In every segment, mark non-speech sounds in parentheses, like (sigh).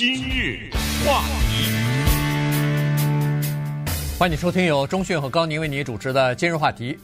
今日话题，欢迎收听由中讯和高宁为你主持的今日话题。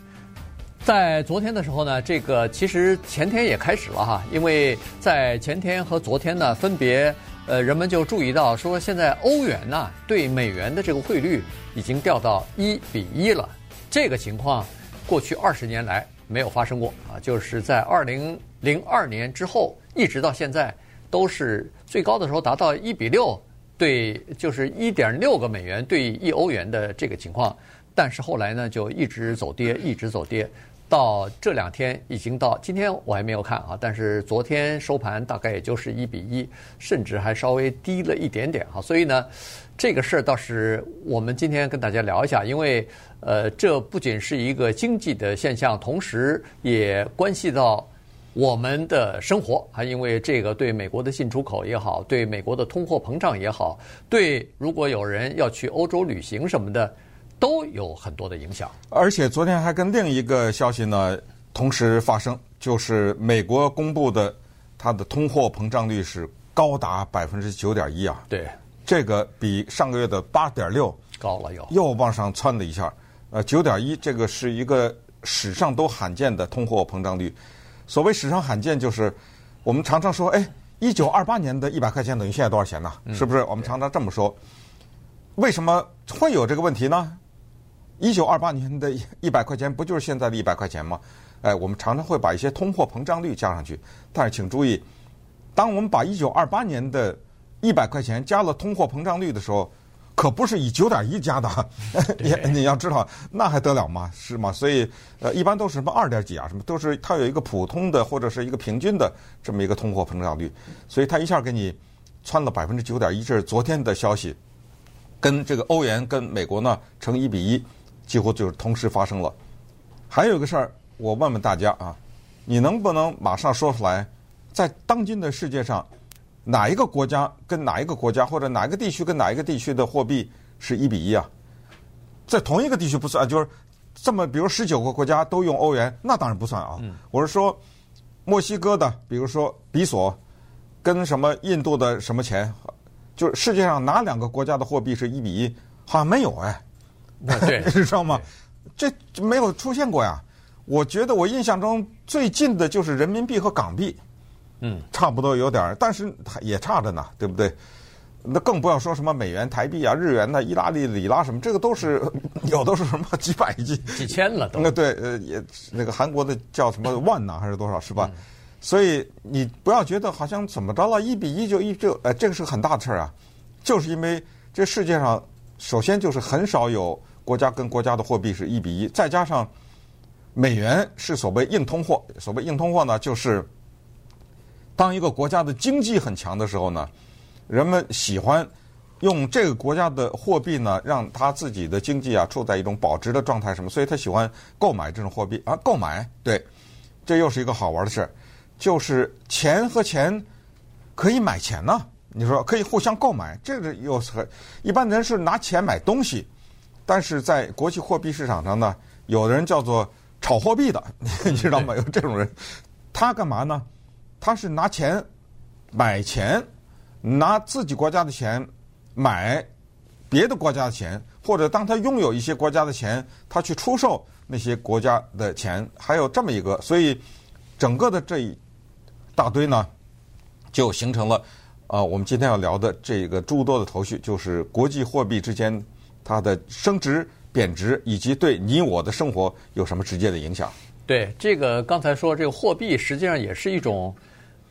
在昨天的时候呢，这个其实前天也开始了哈，因为在前天和昨天呢，分别呃人们就注意到说，现在欧元呐对美元的这个汇率已经掉到一比一了。这个情况过去二十年来没有发生过啊，就是在二零零二年之后一直到现在。都是最高的时候达到一比六对，就是一点六个美元对一欧元的这个情况，但是后来呢就一直走跌，一直走跌，到这两天已经到今天我还没有看啊，但是昨天收盘大概也就是一比一，甚至还稍微低了一点点哈，所以呢，这个事儿倒是我们今天跟大家聊一下，因为呃这不仅是一个经济的现象，同时也关系到。我们的生活还因为这个对美国的进出口也好，对美国的通货膨胀也好，对如果有人要去欧洲旅行什么的，都有很多的影响。而且昨天还跟另一个消息呢同时发生，就是美国公布的它的通货膨胀率是高达百分之九点一啊。对，这个比上个月的八点六高了又又往上窜了一下。呃，九点一这个是一个史上都罕见的通货膨胀率。所谓史上罕见，就是我们常常说，哎，一九二八年的一百块钱等于现在多少钱呢？是不是？我们常常这么说。为什么会有这个问题呢？一九二八年的一百块钱不就是现在的一百块钱吗？哎，我们常常会把一些通货膨胀率加上去，但是请注意，当我们把一九二八年的一百块钱加了通货膨胀率的时候。可不是以九点一加的，(laughs) 你 (laughs) 你要知道，那还得了吗？是吗？所以，呃，一般都是什么二点几啊，什么都是它有一个普通的或者是一个平均的这么一个通货膨胀率，所以它一下给你窜了百分之九点一，这是昨天的消息，跟这个欧元跟美国呢成一比一，几乎就是同时发生了。还有一个事儿，我问问大家啊，你能不能马上说出来，在当今的世界上？哪一个国家跟哪一个国家，或者哪一个地区跟哪一个地区的货币是一比一啊？在同一个地区不算，就是这么，比如十九个国家都用欧元，那当然不算啊。嗯、我是说，墨西哥的，比如说比索，跟什么印度的什么钱，就是世界上哪两个国家的货币是一比一？好像没有哎，对，(laughs) 你知道吗？这没有出现过呀。我觉得我印象中最近的就是人民币和港币。嗯，差不多有点儿，但是也差着呢，对不对？那更不要说什么美元、台币啊、日元呐、意大利里拉什么，这个都是 (laughs) 有都是什么几百几几千了都。那对，呃，也那个韩国的叫什么万呐，还是多少是吧？嗯、所以你不要觉得好像怎么着了，一比一就一就，呃，这个是很大的事儿啊，就是因为这世界上首先就是很少有国家跟国家的货币是一比一，再加上美元是所谓硬通货，所谓硬通货呢就是。当一个国家的经济很强的时候呢，人们喜欢用这个国家的货币呢，让他自己的经济啊处在一种保值的状态，什么？所以他喜欢购买这种货币啊，购买。对，这又是一个好玩的事儿，就是钱和钱可以买钱呢。你说可以互相购买，这个又是很一般人是拿钱买东西，但是在国际货币市场上呢，有的人叫做炒货币的，你知道吗？有这种人，他干嘛呢？他是拿钱买钱，拿自己国家的钱买别的国家的钱，或者当他拥有一些国家的钱，他去出售那些国家的钱，还有这么一个，所以整个的这一大堆呢，就形成了啊，我们今天要聊的这个诸多的头绪，就是国际货币之间它的升值、贬值，以及对你我的生活有什么直接的影响。对，这个刚才说这个货币实际上也是一种。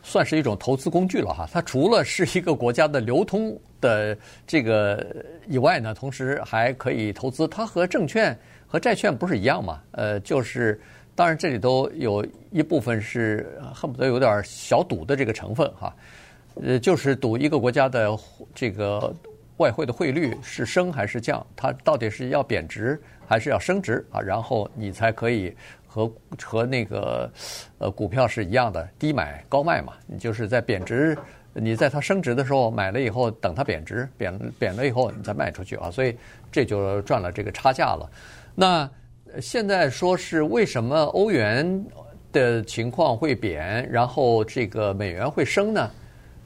算是一种投资工具了哈，它除了是一个国家的流通的这个以外呢，同时还可以投资。它和证券和债券不是一样嘛？呃，就是当然这里头有一部分是恨不得有点小赌的这个成分哈，呃，就是赌一个国家的这个外汇的汇率是升还是降，它到底是要贬值还是要升值啊？然后你才可以。和和那个呃股票是一样的，低买高卖嘛。你就是在贬值，你在它升值的时候买了以后，等它贬值，贬贬了以后你再卖出去啊。所以这就赚了这个差价了。那现在说是为什么欧元的情况会贬，然后这个美元会升呢？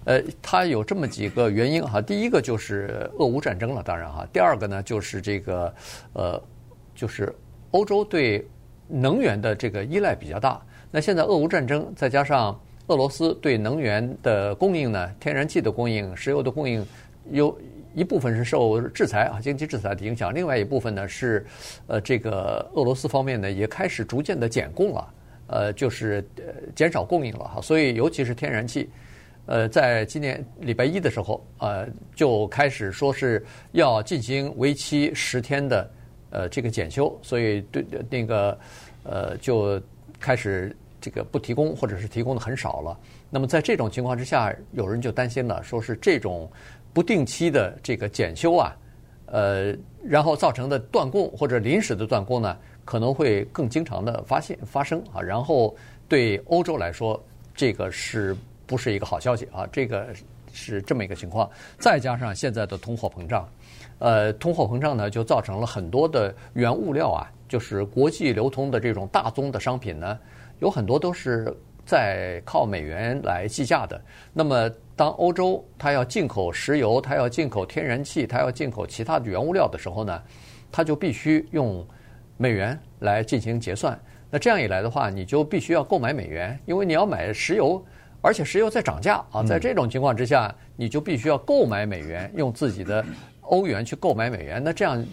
呃，它有这么几个原因哈。第一个就是俄乌战争了，当然哈。第二个呢，就是这个呃，就是欧洲对能源的这个依赖比较大。那现在俄乌战争再加上俄罗斯对能源的供应呢，天然气的供应、石油的供应，有一部分是受制裁啊，经济制裁的影响；另外一部分呢是呃，这个俄罗斯方面呢也开始逐渐的减供了，呃，就是呃减少供应了哈。所以尤其是天然气。呃，在今年礼拜一的时候，呃，就开始说是要进行为期十天的呃这个检修，所以对那个呃就开始这个不提供，或者是提供的很少了。那么在这种情况之下，有人就担心了，说是这种不定期的这个检修啊，呃，然后造成的断供或者临时的断供呢，可能会更经常的发现发生啊。然后对欧洲来说，这个是。不是一个好消息啊！这个是这么一个情况，再加上现在的通货膨胀，呃，通货膨胀呢，就造成了很多的原物料啊，就是国际流通的这种大宗的商品呢，有很多都是在靠美元来计价的。那么，当欧洲它要进口石油，它要进口天然气，它要进口其他的原物料的时候呢，它就必须用美元来进行结算。那这样一来的话，你就必须要购买美元，因为你要买石油。而且石油在涨价啊，在这种情况之下，你就必须要购买美元，用自己的欧元去购买美元。那这样，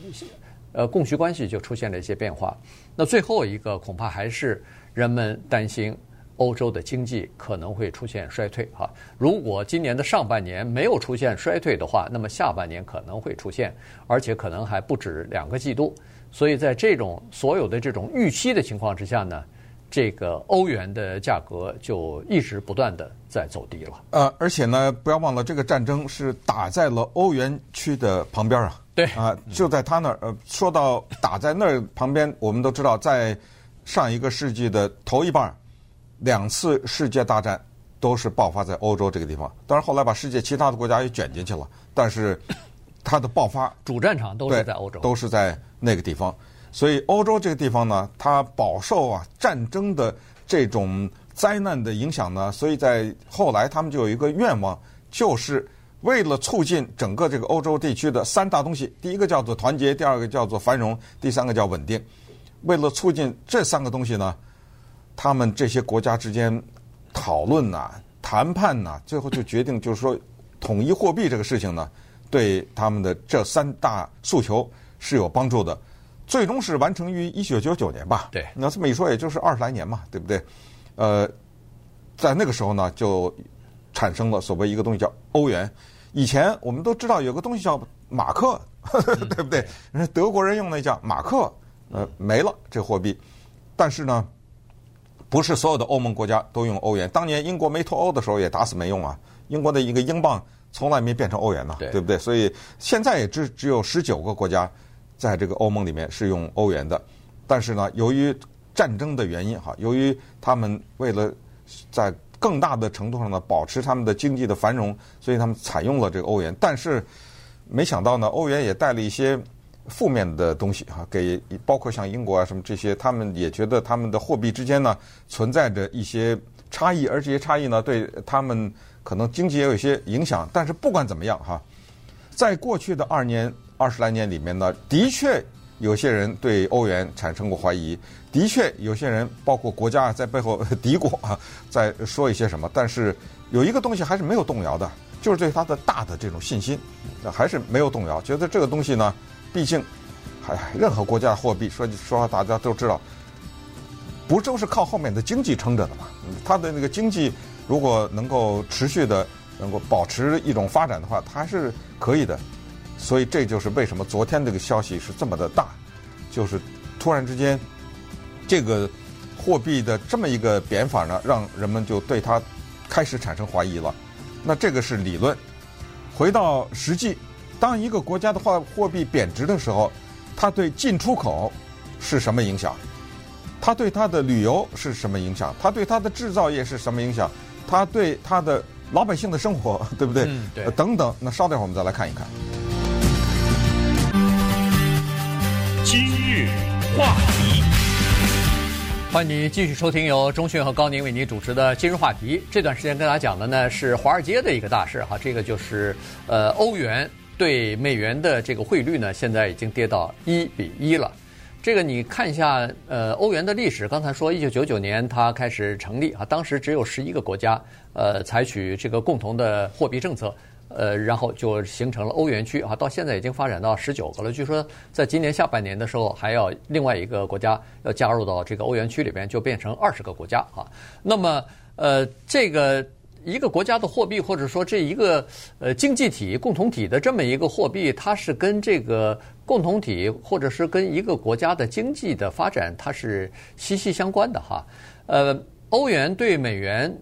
呃，供需关系就出现了一些变化。那最后一个恐怕还是人们担心欧洲的经济可能会出现衰退哈。如果今年的上半年没有出现衰退的话，那么下半年可能会出现，而且可能还不止两个季度。所以在这种所有的这种预期的情况之下呢，这个欧元的价格就一直不断的在走低了。呃，而且呢，不要忘了，这个战争是打在了欧元区的旁边啊。对啊，就在他那儿。呃，说到打在那儿旁边，我们都知道，在上一个世纪的头一半，两次世界大战都是爆发在欧洲这个地方。当然，后来把世界其他的国家也卷进去了，但是它的爆发主战场都是在欧洲，都是在那个地方。所以欧洲这个地方呢，它饱受啊战争的这种灾难的影响呢，所以在后来他们就有一个愿望，就是为了促进整个这个欧洲地区的三大东西，第一个叫做团结，第二个叫做繁荣，第三个叫稳定。为了促进这三个东西呢，他们这些国家之间讨论呐、谈判呐，最后就决定就是说，统一货币这个事情呢，对他们的这三大诉求是有帮助的。最终是完成于一九九九年吧？对，那这么一说，也就是二十来年嘛，对不对？呃，在那个时候呢，就产生了所谓一个东西叫欧元。以前我们都知道有个东西叫马克，呵呵 (laughs) 对不对？德国人用那叫马克，呃，没了这货币。但是呢，不是所有的欧盟国家都用欧元。当年英国没脱欧的时候也打死没用啊。英国的一个英镑从来没变成欧元呢，对，对不对？所以现在也只只有十九个国家。在这个欧盟里面是用欧元的，但是呢，由于战争的原因哈，由于他们为了在更大的程度上呢保持他们的经济的繁荣，所以他们采用了这个欧元。但是没想到呢，欧元也带了一些负面的东西哈，给包括像英国啊什么这些，他们也觉得他们的货币之间呢存在着一些差异，而这些差异呢对他们可能经济也有一些影响。但是不管怎么样哈，在过去的二年。二十来年里面呢，的确有些人对欧元产生过怀疑，的确有些人包括国家在背后 (laughs) 嘀咕啊，在说一些什么。但是有一个东西还是没有动摇的，就是对它的大的这种信心，还是没有动摇。觉得这个东西呢，毕竟，还任何国家的货币说说大家都知道，不都是靠后面的经济撑着的嘛？它的那个经济如果能够持续的能够保持一种发展的话，它是可以的。所以这就是为什么昨天这个消息是这么的大，就是突然之间，这个货币的这么一个贬法呢，让人们就对它开始产生怀疑了。那这个是理论。回到实际，当一个国家的话货币贬值的时候，它对进出口是什么影响？它对它的旅游是什么影响？它对它的制造业是什么影响？它对它的老百姓的生活，(laughs) 对不对？嗯，对。等等，那稍等会儿我们再来看一看。今日话题，欢迎你继续收听由钟迅和高宁为您主持的今日话题。这段时间跟大家讲的呢是华尔街的一个大事哈，这个就是呃欧元对美元的这个汇率呢，现在已经跌到一比一了。这个你看一下呃欧元的历史，刚才说一九九九年它开始成立啊，当时只有十一个国家呃采取这个共同的货币政策。呃，然后就形成了欧元区啊，到现在已经发展到十九个了。据说在今年下半年的时候，还要另外一个国家要加入到这个欧元区里边，就变成二十个国家啊。那么，呃，这个一个国家的货币，或者说这一个呃经济体共同体的这么一个货币，它是跟这个共同体或者是跟一个国家的经济的发展，它是息息相关的哈。呃，欧元对美元。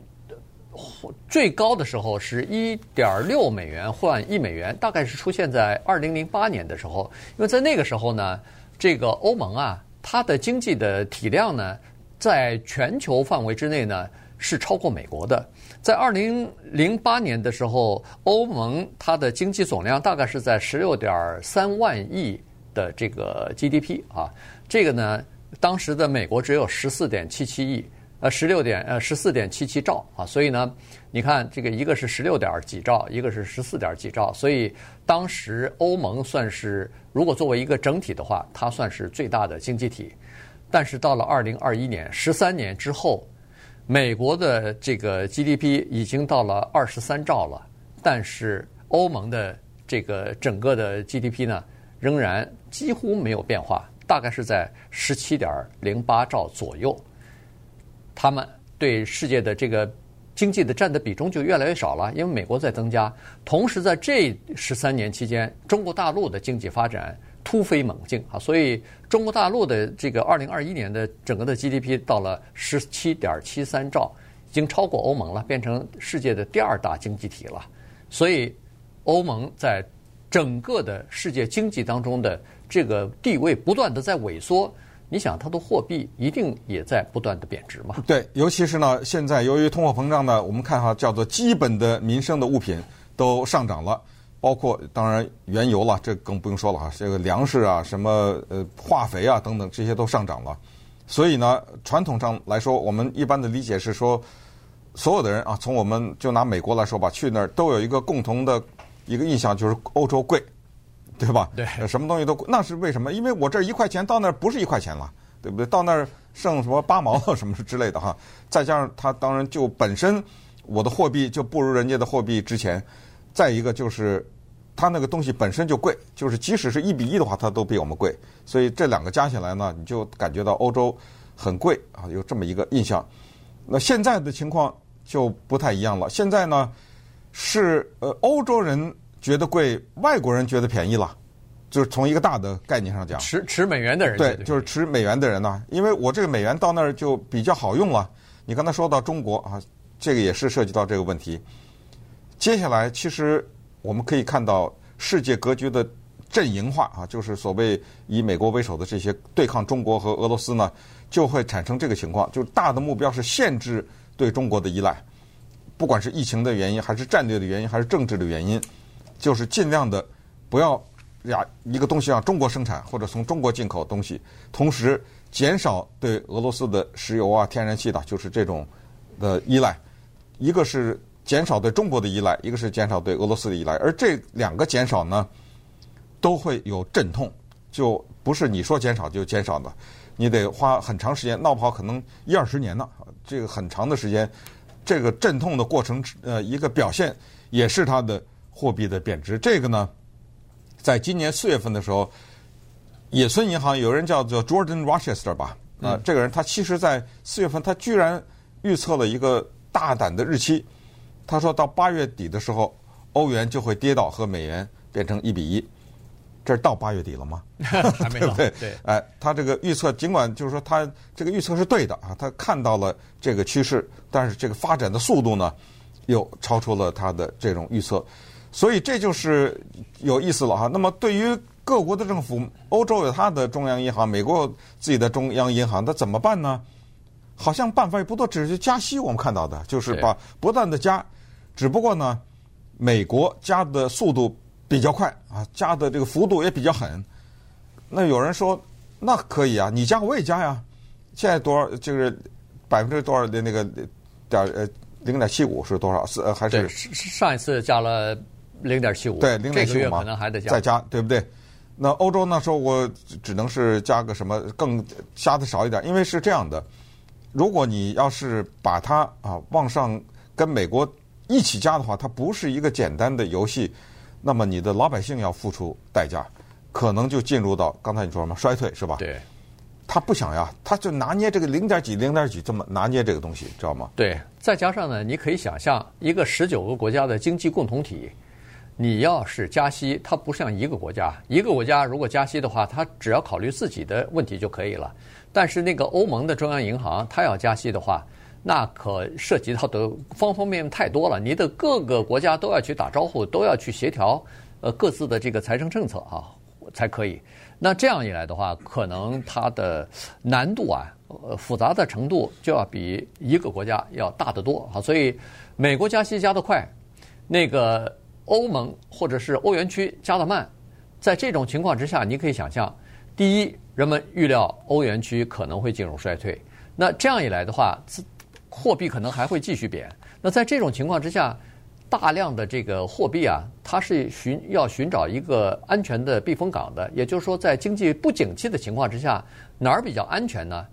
最高的时候是一点六美元换一美元，大概是出现在二零零八年的时候。因为在那个时候呢，这个欧盟啊，它的经济的体量呢，在全球范围之内呢是超过美国的。在二零零八年的时候，欧盟它的经济总量大概是在十六点三万亿的这个 GDP 啊，这个呢，当时的美国只有十四点七七亿。呃，十六点呃十四点七七兆啊，所以呢，你看这个一个是十六点几兆，一个是十四点几兆，所以当时欧盟算是如果作为一个整体的话，它算是最大的经济体。但是到了二零二一年，十三年之后，美国的这个 GDP 已经到了二十三兆了，但是欧盟的这个整个的 GDP 呢，仍然几乎没有变化，大概是在十七点零八兆左右。他们对世界的这个经济的占的比重就越来越少了，因为美国在增加。同时，在这十三年期间，中国大陆的经济发展突飞猛进啊，所以中国大陆的这个二零二一年的整个的 GDP 到了十七点七三兆，已经超过欧盟了，变成世界的第二大经济体了。所以，欧盟在整个的世界经济当中的这个地位不断的在萎缩。你想，它的货币一定也在不断的贬值吗？对，尤其是呢，现在由于通货膨胀呢，我们看哈，叫做基本的民生的物品都上涨了，包括当然原油了，这更不用说了哈，这个粮食啊，什么呃化肥啊等等，这些都上涨了。所以呢，传统上来说，我们一般的理解是说，所有的人啊，从我们就拿美国来说吧，去那儿都有一个共同的一个印象，就是欧洲贵。对吧？对，什么东西都那是为什么？因为我这一块钱到那儿不是一块钱了，对不对？到那儿剩什么八毛什么之类的哈。再加上它当然就本身我的货币就不如人家的货币值钱。再一个就是它那个东西本身就贵，就是即使是一比一的话，它都比我们贵。所以这两个加起来呢，你就感觉到欧洲很贵啊，有这么一个印象。那现在的情况就不太一样了。现在呢是呃欧洲人。觉得贵，外国人觉得便宜了，就是从一个大的概念上讲，持持美元的人对，就是持美元的人呢，因为我这个美元到那儿就比较好用了。你刚才说到中国啊，这个也是涉及到这个问题。接下来，其实我们可以看到世界格局的阵营化啊，就是所谓以美国为首的这些对抗中国和俄罗斯呢，就会产生这个情况，就是大的目标是限制对中国的依赖，不管是疫情的原因，还是战略的原因，还是政治的原因。就是尽量的不要呀，一个东西让中国生产或者从中国进口东西，同时减少对俄罗斯的石油啊、天然气的，就是这种的依赖。一个是减少对中国的依赖，一个是减少对俄罗斯的依赖。而这两个减少呢，都会有阵痛，就不是你说减少就减少的，你得花很长时间，闹不好可能一二十年呢。这个很长的时间，这个阵痛的过程，呃，一个表现也是它的。货币的贬值，这个呢，在今年四月份的时候，野村银行有人叫做 Jordan Rochester 吧，啊，这个人他其实在四月份，他居然预测了一个大胆的日期，他说到八月底的时候，欧元就会跌到和美元变成一比一，这是到八月底了吗？(laughs) 还没到，(laughs) 对不对？对，哎，他这个预测尽管就是说他这个预测是对的啊，他看到了这个趋势，但是这个发展的速度呢，又超出了他的这种预测。所以这就是有意思了哈。那么对于各国的政府，欧洲有它的中央银行，美国有自己的中央银行，那怎么办呢？好像办法也不多，只是加息。我们看到的就是把不断的加，只不过呢，美国加的速度比较快啊，加的这个幅度也比较狠。那有人说，那可以啊，你加我也加呀，现在多少？就是百分之多少的那个点呃零点七五是多少？是呃还是上一次加了零点七五？对，零点七五嘛，可能还得加再加，对不对？那欧洲那时候我只能是加个什么更加的少一点，因为是这样的，如果你要是把它啊往上跟美国一起加的话，它不是一个简单的游戏，那么你的老百姓要付出代价，可能就进入到刚才你说什么衰退是吧？对。他不想呀，他就拿捏这个零点几、零点几这么拿捏这个东西，知道吗？对，再加上呢，你可以想象一个十九个国家的经济共同体，你要是加息，它不像一个国家，一个国家如果加息的话，它只要考虑自己的问题就可以了。但是那个欧盟的中央银行，它要加息的话，那可涉及到的方方面面太多了，你的各个国家都要去打招呼，都要去协调，呃，各自的这个财政政策啊，才可以。那这样一来的话，可能它的难度啊，复杂的程度就要比一个国家要大得多啊。所以，美国加息加得快，那个欧盟或者是欧元区加得慢，在这种情况之下，你可以想象，第一，人们预料欧元区可能会进入衰退。那这样一来的话，货币可能还会继续贬。那在这种情况之下，大量的这个货币啊，它是寻要寻找一个安全的避风港的。也就是说，在经济不景气的情况之下，哪儿比较安全呢？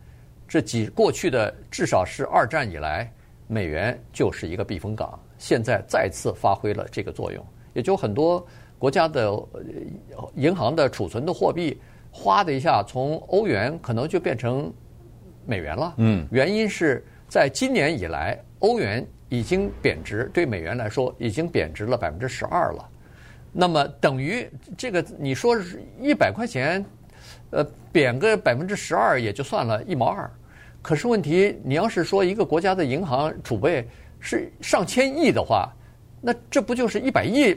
这几过去的至少是二战以来，美元就是一个避风港。现在再次发挥了这个作用，也就很多国家的银行的储存的货币，哗的一下从欧元可能就变成美元了。嗯，原因是在今年以来，欧元。已经贬值，对美元来说已经贬值了百分之十二了。那么等于这个，你说一百块钱，呃，贬个百分之十二也就算了，一毛二。可是问题，你要是说一个国家的银行储备是上千亿的话，那这不就是一百亿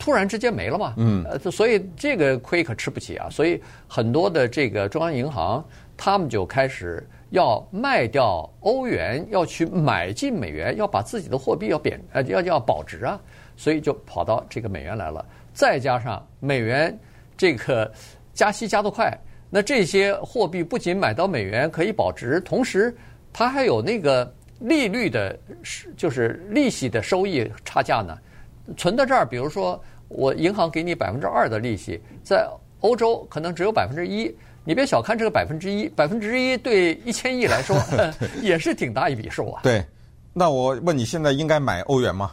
突然之间没了嘛？嗯。呃，所以这个亏可吃不起啊。所以很多的这个中央银行，他们就开始。要卖掉欧元，要去买进美元，要把自己的货币要贬呃要要保值啊，所以就跑到这个美元来了。再加上美元这个加息加得快，那这些货币不仅买到美元可以保值，同时它还有那个利率的，就是利息的收益差价呢。存到这儿，比如说我银行给你百分之二的利息，在欧洲可能只有百分之一。你别小看这个百分之一，百分之一对一千亿来说 (laughs) 也是挺大一笔数啊。对，那我问你现在应该买欧元吗？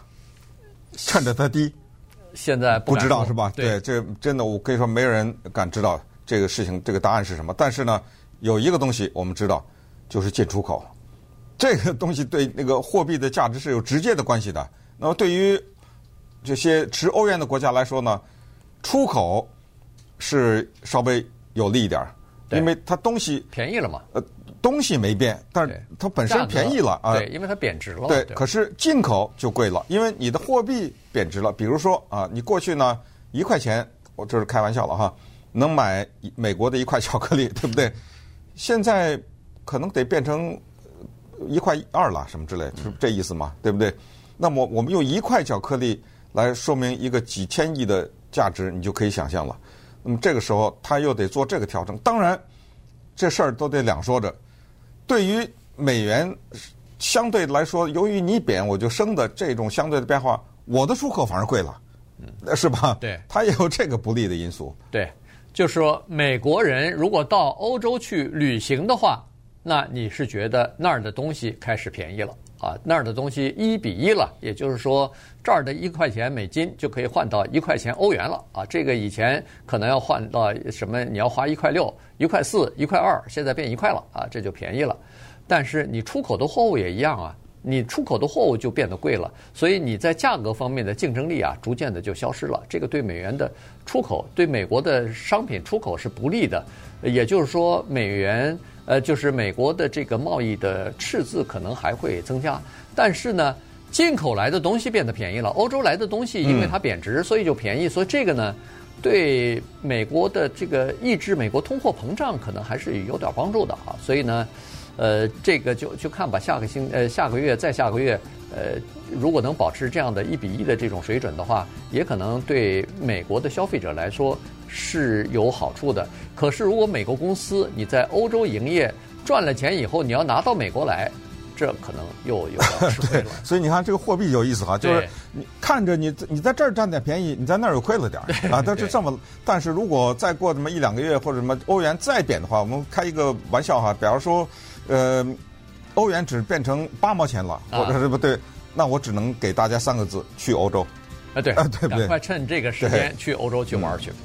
趁着它低，(laughs) 现在不，不知道是吧？对，对，这真的我可以说没人敢知道这个事情，这个答案是什么。但是呢，有一个东西我们知道，就是进出口，这个东西对那个货币的价值是有直接的关系的。那么对于这些持欧元的国家来说呢，出口是稍微有利一点儿。因为它东西便宜了嘛，呃，东西没变，但是它本身便宜了啊。对，因为它贬值了。对，可是进口就贵了，因为你的货币贬值了。比如说啊，你过去呢一块钱，我这是开玩笑了哈，能买美国的一块巧克力，对不对？现在可能得变成一块二了，什么之类，是这意思嘛？对不对？那么我们用一块巧克力来说明一个几千亿的价值，你就可以想象了。那么这个时候他又得做这个调整，当然这事儿都得两说着。对于美元相对来说，由于你贬我就升的这种相对的变化，我的出口反而贵了，嗯，是吧？对，它也有这个不利的因素。对，就是说美国人如果到欧洲去旅行的话，那你是觉得那儿的东西开始便宜了。啊，那儿的东西一比一了，也就是说，这儿的一块钱美金就可以换到一块钱欧元了。啊，这个以前可能要换到什么？你要花一块六、一块四、一块二，现在变一块了。啊，这就便宜了。但是你出口的货物也一样啊，你出口的货物就变得贵了，所以你在价格方面的竞争力啊，逐渐的就消失了。这个对美元的出口，对美国的商品出口是不利的。也就是说，美元。呃，就是美国的这个贸易的赤字可能还会增加，但是呢，进口来的东西变得便宜了，欧洲来的东西因为它贬值，所以就便宜，所以这个呢，对美国的这个抑制美国通货膨胀可能还是有点帮助的啊。所以呢，呃，这个就就看吧，下个星呃下个月再下个月，呃，如果能保持这样的一比一的这种水准的话，也可能对美国的消费者来说。是有好处的，可是如果美国公司你在欧洲营业，赚了钱以后你要拿到美国来，这可能又又要吃亏了。(laughs) 所以你看这个货币有意思哈，就是你看着你你在这儿占点便宜，你在那儿又亏了点儿啊，但是这么。但是如果再过这么一两个月或者什么欧元再贬的话，我们开一个玩笑哈，比方说，呃，欧元只变成八毛钱了，或者是不对，那我只能给大家三个字：去欧洲。啊，对，啊，对不对？赶快趁这个时间去欧洲去玩去。嗯